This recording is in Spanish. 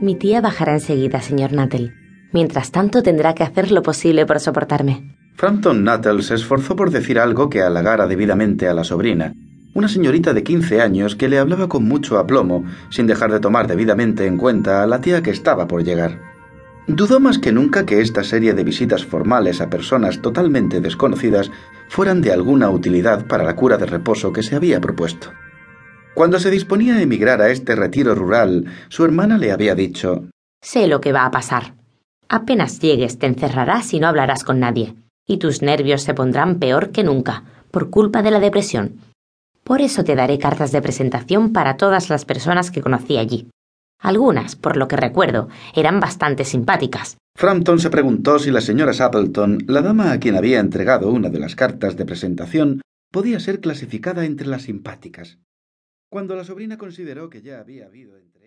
Mi tía bajará enseguida, señor Nuttall. Mientras tanto, tendrá que hacer lo posible por soportarme. Frampton Nuttall se esforzó por decir algo que halagara debidamente a la sobrina, una señorita de quince años que le hablaba con mucho aplomo, sin dejar de tomar debidamente en cuenta a la tía que estaba por llegar. Dudó más que nunca que esta serie de visitas formales a personas totalmente desconocidas fueran de alguna utilidad para la cura de reposo que se había propuesto. Cuando se disponía a emigrar a este retiro rural, su hermana le había dicho Sé lo que va a pasar. Apenas llegues te encerrarás y no hablarás con nadie, y tus nervios se pondrán peor que nunca, por culpa de la depresión. Por eso te daré cartas de presentación para todas las personas que conocí allí. Algunas, por lo que recuerdo, eran bastante simpáticas. Frampton se preguntó si la señora Appleton, la dama a quien había entregado una de las cartas de presentación, podía ser clasificada entre las simpáticas. Cuando la sobrina consideró que ya había habido entre